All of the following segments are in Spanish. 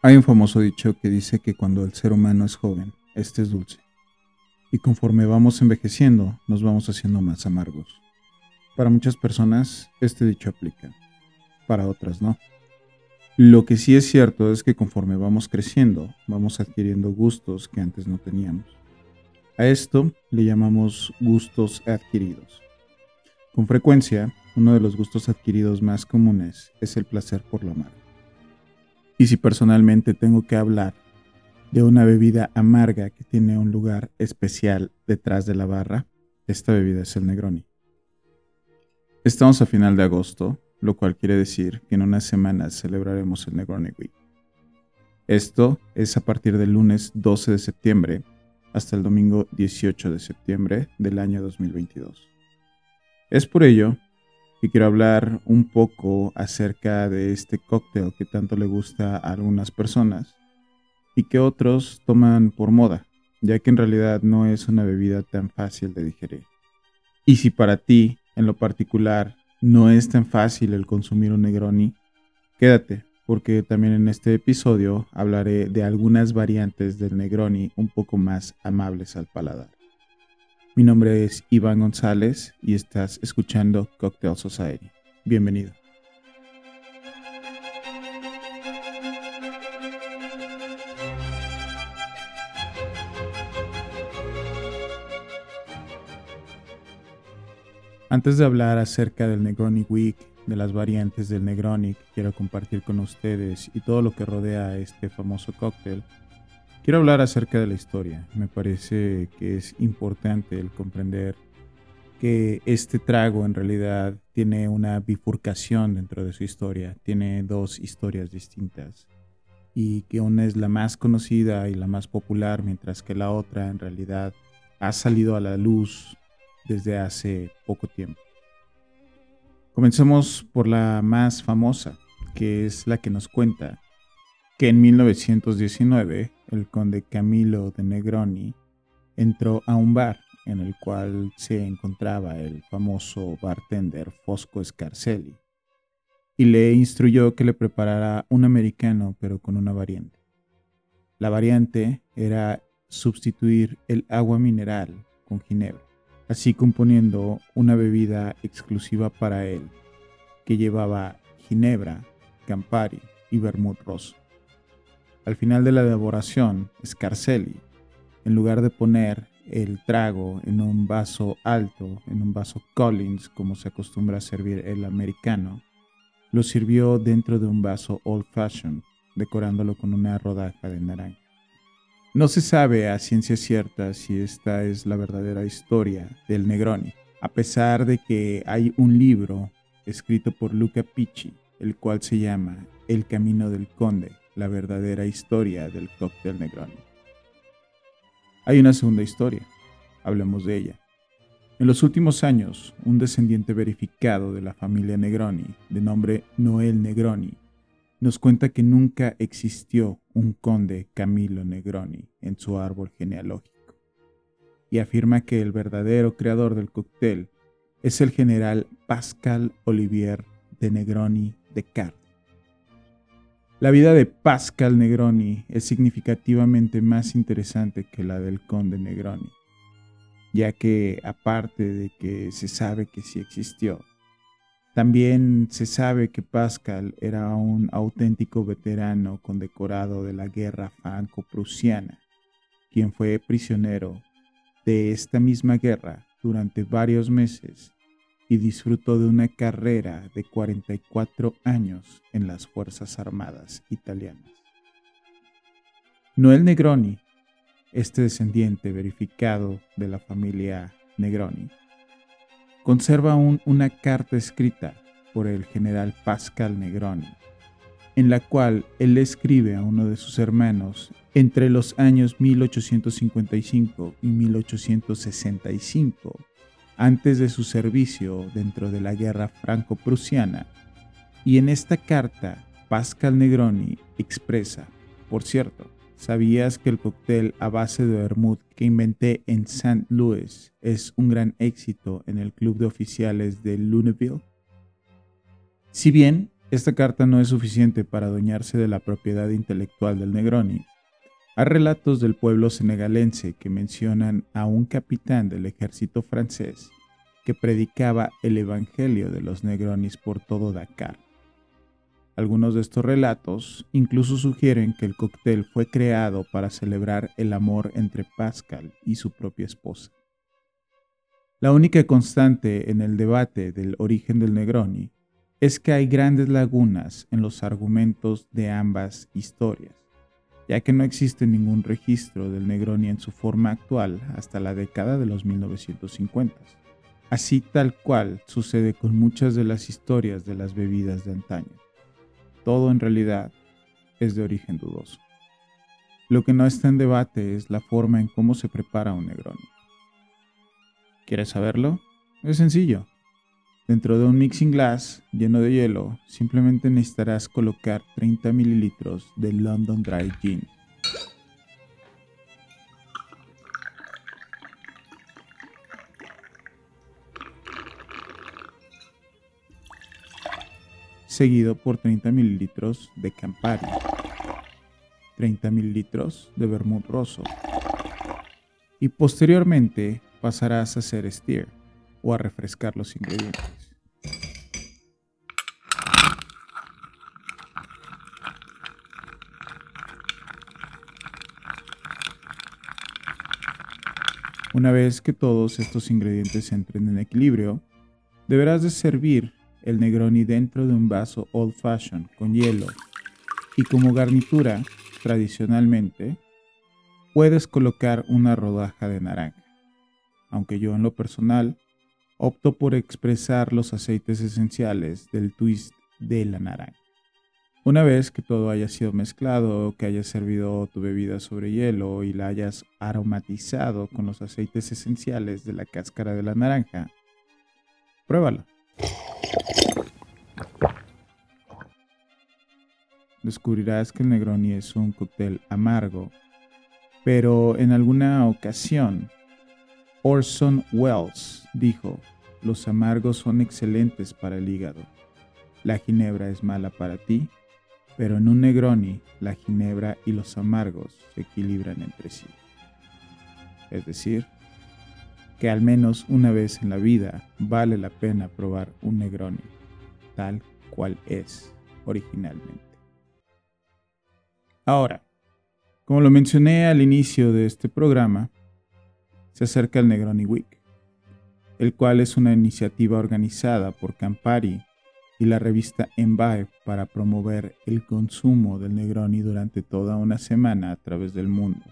Hay un famoso dicho que dice que cuando el ser humano es joven, este es dulce. Y conforme vamos envejeciendo, nos vamos haciendo más amargos. Para muchas personas, este dicho aplica. Para otras no. Lo que sí es cierto es que conforme vamos creciendo, vamos adquiriendo gustos que antes no teníamos. A esto le llamamos gustos adquiridos. Con frecuencia, uno de los gustos adquiridos más comunes es el placer por lo amargo. Y si personalmente tengo que hablar de una bebida amarga que tiene un lugar especial detrás de la barra, esta bebida es el Negroni. Estamos a final de agosto, lo cual quiere decir que en unas semanas celebraremos el Negroni Week. Esto es a partir del lunes 12 de septiembre hasta el domingo 18 de septiembre del año 2022. Es por ello y quiero hablar un poco acerca de este cóctel que tanto le gusta a algunas personas y que otros toman por moda, ya que en realidad no es una bebida tan fácil de digerir. Y si para ti, en lo particular, no es tan fácil el consumir un Negroni, quédate, porque también en este episodio hablaré de algunas variantes del Negroni un poco más amables al paladar. Mi nombre es Iván González y estás escuchando Cocktail Society. Bienvenido. Antes de hablar acerca del Negroni Week, de las variantes del Negroni que quiero compartir con ustedes y todo lo que rodea a este famoso cóctel, Quiero hablar acerca de la historia. Me parece que es importante el comprender que este trago en realidad tiene una bifurcación dentro de su historia, tiene dos historias distintas y que una es la más conocida y la más popular, mientras que la otra en realidad ha salido a la luz desde hace poco tiempo. Comencemos por la más famosa, que es la que nos cuenta que en 1919 el conde Camilo de Negroni entró a un bar en el cual se encontraba el famoso bartender Fosco Scarcelli y le instruyó que le preparara un americano pero con una variante. La variante era sustituir el agua mineral con ginebra, así componiendo una bebida exclusiva para él que llevaba ginebra, campari y vermut rosso. Al final de la elaboración, Scarcelli, en lugar de poner el trago en un vaso alto, en un vaso Collins, como se acostumbra a servir el americano, lo sirvió dentro de un vaso old fashioned, decorándolo con una rodaja de naranja. No se sabe a ciencia cierta si esta es la verdadera historia del Negroni, a pesar de que hay un libro escrito por Luca Picci, el cual se llama El Camino del Conde, la verdadera historia del cóctel Negroni. Hay una segunda historia, hablemos de ella. En los últimos años, un descendiente verificado de la familia Negroni, de nombre Noel Negroni, nos cuenta que nunca existió un conde Camilo Negroni en su árbol genealógico, y afirma que el verdadero creador del cóctel es el general Pascal Olivier de Negroni de Cart la vida de Pascal Negroni es significativamente más interesante que la del conde Negroni, ya que aparte de que se sabe que sí existió, también se sabe que Pascal era un auténtico veterano condecorado de la guerra franco-prusiana, quien fue prisionero de esta misma guerra durante varios meses y disfrutó de una carrera de 44 años en las Fuerzas Armadas italianas. Noel Negroni, este descendiente verificado de la familia Negroni, conserva aún una carta escrita por el general Pascal Negroni, en la cual él escribe a uno de sus hermanos entre los años 1855 y 1865 antes de su servicio dentro de la guerra franco-prusiana. Y en esta carta, Pascal Negroni expresa, por cierto, ¿sabías que el cóctel a base de vermouth que inventé en St. Louis es un gran éxito en el club de oficiales de Luneville? Si bien esta carta no es suficiente para adueñarse de la propiedad intelectual del Negroni. Hay relatos del pueblo senegalense que mencionan a un capitán del ejército francés que predicaba el Evangelio de los Negronis por todo Dakar. Algunos de estos relatos incluso sugieren que el cóctel fue creado para celebrar el amor entre Pascal y su propia esposa. La única constante en el debate del origen del Negroni es que hay grandes lagunas en los argumentos de ambas historias, ya que no existe ningún registro del Negroni en su forma actual hasta la década de los 1950, así tal cual sucede con muchas de las historias de las bebidas de antaño. Todo en realidad es de origen dudoso. Lo que no está en debate es la forma en cómo se prepara un Negroni. ¿Quieres saberlo? Es sencillo. Dentro de un mixing glass lleno de hielo, simplemente necesitarás colocar 30 mililitros de London Dry Gin. seguido por 30 mililitros de Campari, 30 mililitros de vermut rosso. Y posteriormente pasarás a hacer steer o a refrescar los ingredientes. Una vez que todos estos ingredientes entren en equilibrio, deberás de servir el Negroni dentro de un vaso old fashion con hielo y como garnitura, tradicionalmente, puedes colocar una rodaja de naranja, aunque yo en lo personal opto por expresar los aceites esenciales del twist de la naranja. Una vez que todo haya sido mezclado, que hayas servido tu bebida sobre hielo y la hayas aromatizado con los aceites esenciales de la cáscara de la naranja, pruébalo. Descubrirás que el Negroni es un cóctel amargo, pero en alguna ocasión Orson Welles dijo, los amargos son excelentes para el hígado. La ginebra es mala para ti, pero en un Negroni la ginebra y los amargos se equilibran entre sí. Es decir, que al menos una vez en la vida vale la pena probar un Negroni, tal cual es originalmente. Ahora, como lo mencioné al inicio de este programa, se acerca el Negroni Week, el cual es una iniciativa organizada por Campari y la revista Envae para promover el consumo del Negroni durante toda una semana a través del mundo.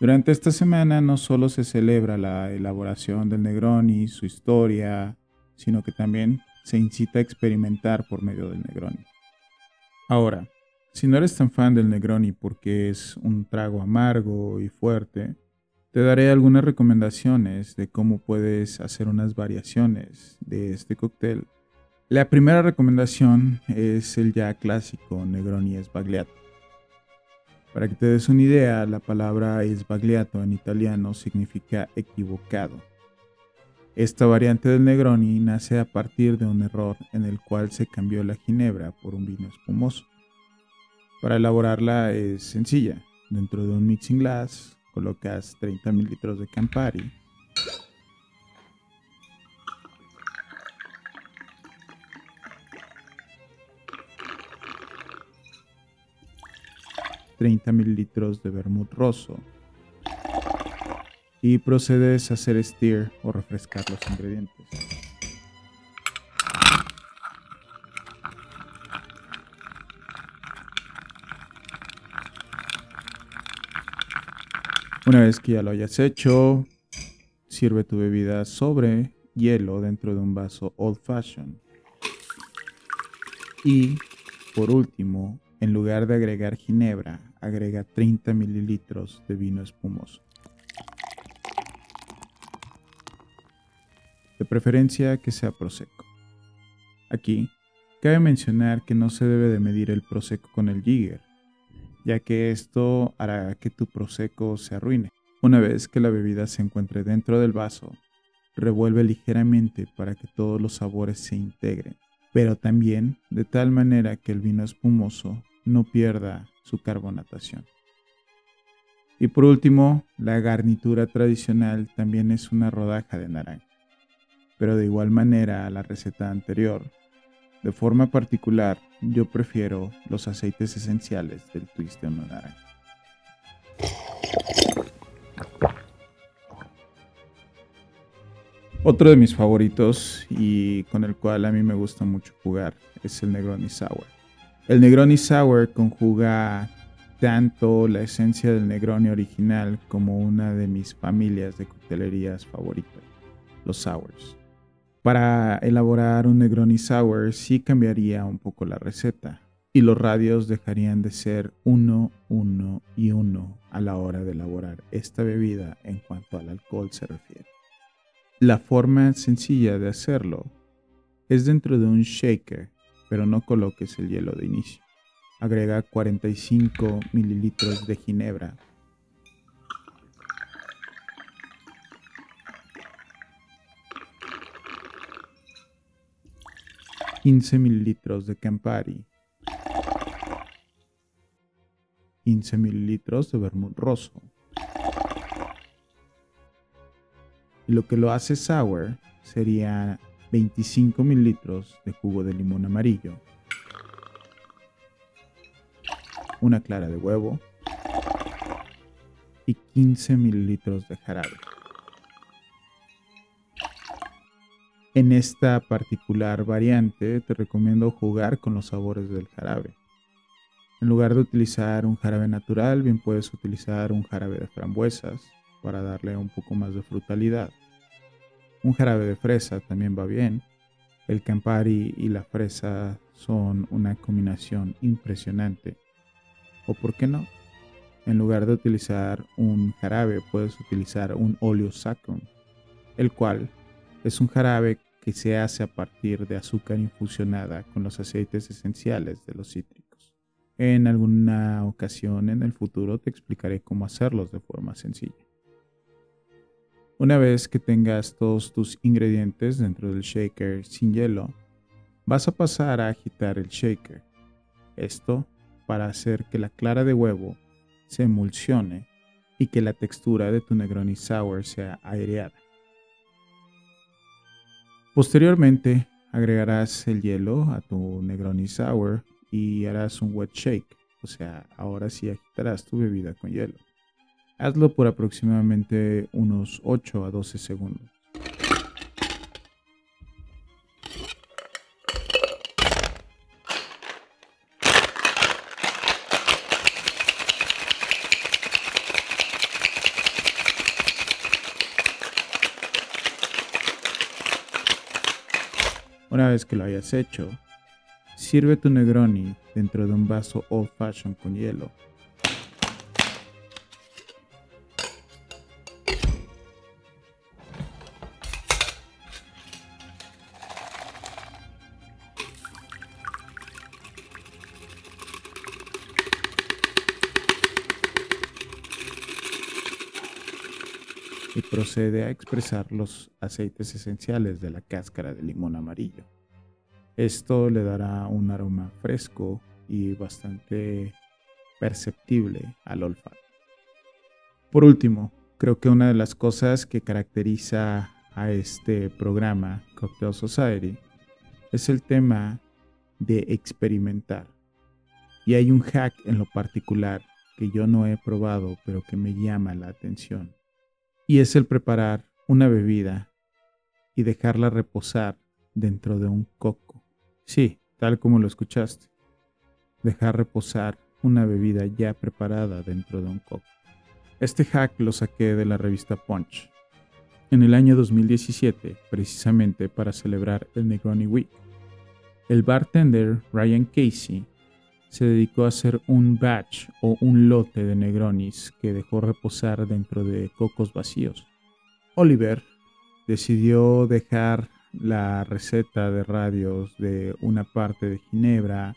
Durante esta semana no solo se celebra la elaboración del Negroni, su historia, sino que también se incita a experimentar por medio del Negroni. Ahora, si no eres tan fan del Negroni porque es un trago amargo y fuerte, te daré algunas recomendaciones de cómo puedes hacer unas variaciones de este cóctel. La primera recomendación es el ya clásico Negroni Sbagliato. Para que te des una idea, la palabra Sbagliato en italiano significa equivocado. Esta variante del Negroni nace a partir de un error en el cual se cambió la ginebra por un vino espumoso. Para elaborarla es sencilla. Dentro de un mixing glass colocas 30 mililitros de Campari. ...30 mililitros de vermut rosso... ...y procedes a hacer steer o refrescar los ingredientes. Una vez que ya lo hayas hecho, sirve tu bebida sobre hielo dentro de un vaso old fashion. Y, por último, en lugar de agregar ginebra, agrega 30 mililitros de vino espumoso. De preferencia que sea prosecco. Aquí, cabe mencionar que no se debe de medir el prosecco con el jigger, ya que esto hará que tu prosecco se arruine. Una vez que la bebida se encuentre dentro del vaso, revuelve ligeramente para que todos los sabores se integren, pero también de tal manera que el vino espumoso no pierda su carbonatación. Y por último, la garnitura tradicional también es una rodaja de naranja, pero de igual manera a la receta anterior. De forma particular, yo prefiero los aceites esenciales del twist de naranja. Otro de mis favoritos y con el cual a mí me gusta mucho jugar es el Negroni Sour. El Negroni Sour conjuga tanto la esencia del Negroni original como una de mis familias de coctelerías favoritas, los Sours. Para elaborar un Negroni Sour sí cambiaría un poco la receta y los radios dejarían de ser uno, uno y uno a la hora de elaborar esta bebida en cuanto al alcohol se refiere. La forma sencilla de hacerlo es dentro de un shaker, pero no coloques el hielo de inicio. Agrega 45 mililitros de ginebra. ...15 mililitros de Campari... ...15 mililitros de vermut roso... Y lo que lo hace sour sería 25 mililitros de jugo de limón amarillo, una clara de huevo. Y 15 mililitros de jarabe. En esta particular variante te recomiendo jugar con los sabores del jarabe. En lugar de utilizar un jarabe natural, bien puedes utilizar un jarabe de frambuesas, para darle un poco más de frutalidad. Un jarabe de fresa también va bien. El Campari y la fresa son una combinación impresionante. O por qué no, en lugar de utilizar un jarabe puedes utilizar un óleo sacrum, el cual es un jarabe que se hace a partir de azúcar infusionada con los aceites esenciales de los cítricos. En alguna ocasión en el futuro te explicaré cómo hacerlos de forma sencilla. Una vez que tengas todos tus ingredientes dentro del shaker sin hielo, vas a pasar a agitar el shaker. Esto para hacer que la clara de huevo se emulsione y que la textura de tu Negroni Sour sea aireada. Posteriormente agregarás el hielo a tu Negroni Sour y harás un wet shake, o sea, ahora sí agitarás tu bebida con hielo. Hazlo por aproximadamente unos 8 a 12 segundos. Una vez que lo hayas hecho, sirve tu Negroni dentro de un vaso old fashion con hielo procede a expresar los aceites esenciales de la cáscara de limón amarillo. Esto le dará un aroma fresco y bastante perceptible al olfato. Por último, creo que una de las cosas que caracteriza a este programa Cocktail Society es el tema de experimentar. Y hay un hack en lo particular que yo no he probado, pero que me llama la atención y es el preparar una bebida y dejarla reposar dentro de un coco. Sí, tal como lo escuchaste. Dejar reposar una bebida ya preparada dentro de un coco. Este hack lo saqué de la revista Punch en el año 2017, precisamente para celebrar el Negroni Week. El bartender Ryan Casey se dedicó a hacer un batch o un lote de Negronis que dejó reposar dentro de cocos vacíos. Oliver decidió dejar la receta de radios de una parte de Ginebra,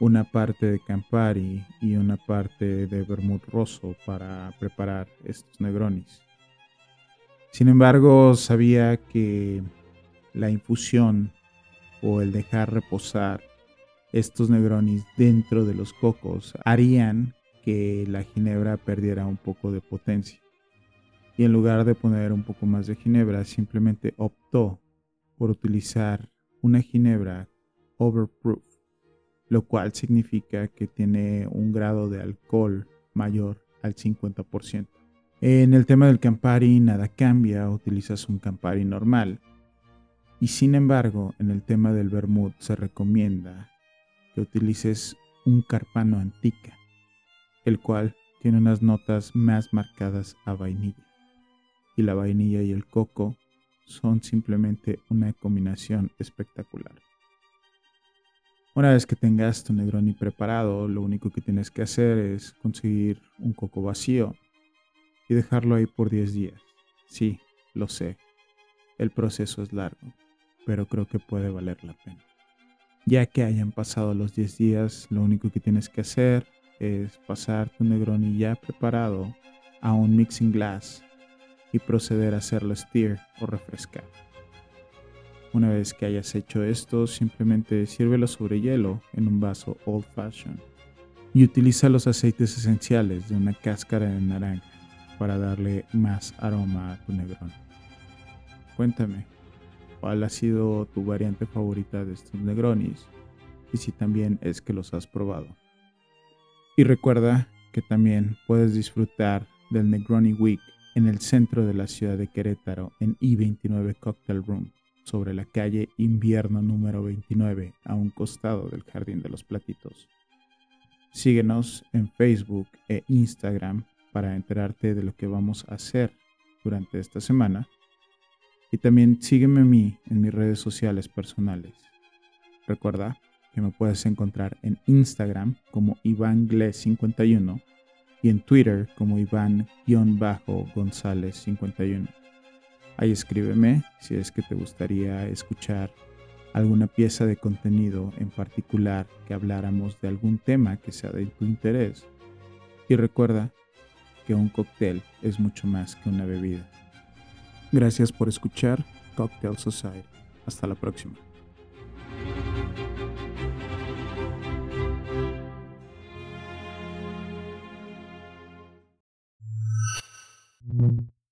una parte de Campari y una parte de vermut rosso para preparar estos Negronis. Sin embargo, sabía que la infusión o el dejar reposar estos Negronis dentro de los cocos harían que la ginebra perdiera un poco de potencia. Y en lugar de poner un poco más de ginebra, simplemente optó por utilizar una ginebra overproof, lo cual significa que tiene un grado de alcohol mayor al 50%. En el tema del Campari nada cambia, utilizas un Campari normal. Y sin embargo, en el tema del vermouth se recomienda que utilices un Carpano Antica, el cual tiene unas notas más marcadas a vainilla. Y la vainilla y el coco son simplemente una combinación espectacular. Una vez que tengas tu Negroni preparado, lo único que tienes que hacer es conseguir un coco vacío y dejarlo ahí por 10 días. Sí, lo sé, el proceso es largo, pero creo que puede valer la pena. Ya que hayan pasado los 10 días, lo único que tienes que hacer es pasar tu Negroni ya preparado a un mixing glass y proceder a hacerlo stir o refrescar. Una vez que hayas hecho esto, simplemente sírvelo sobre hielo en un vaso old fashioned y utiliza los aceites esenciales de una cáscara de naranja para darle más aroma a tu Negroni. Cuéntame, ¿cuál ha sido tu variante favorita de estos Negronis? Y si también es que los has probado. Y recuerda que también puedes disfrutar del Negroni Week en el centro de la ciudad de Querétaro en I-29 Cocktail Room, sobre la calle Invierno número 29, a un costado del Jardín de los Platitos. Síguenos en Facebook e Instagram para enterarte de lo que vamos a hacer durante esta semana. Y también sígueme a mí en mis redes sociales personales. Recuerda que me puedes encontrar en Instagram como IvánGles51 y en Twitter como Iván-González51. Ahí escríbeme si es que te gustaría escuchar alguna pieza de contenido en particular que habláramos de algún tema que sea de tu interés. Y recuerda que un cóctel es mucho más que una bebida. Gracias por escuchar Cocktail Society. Hasta la próxima.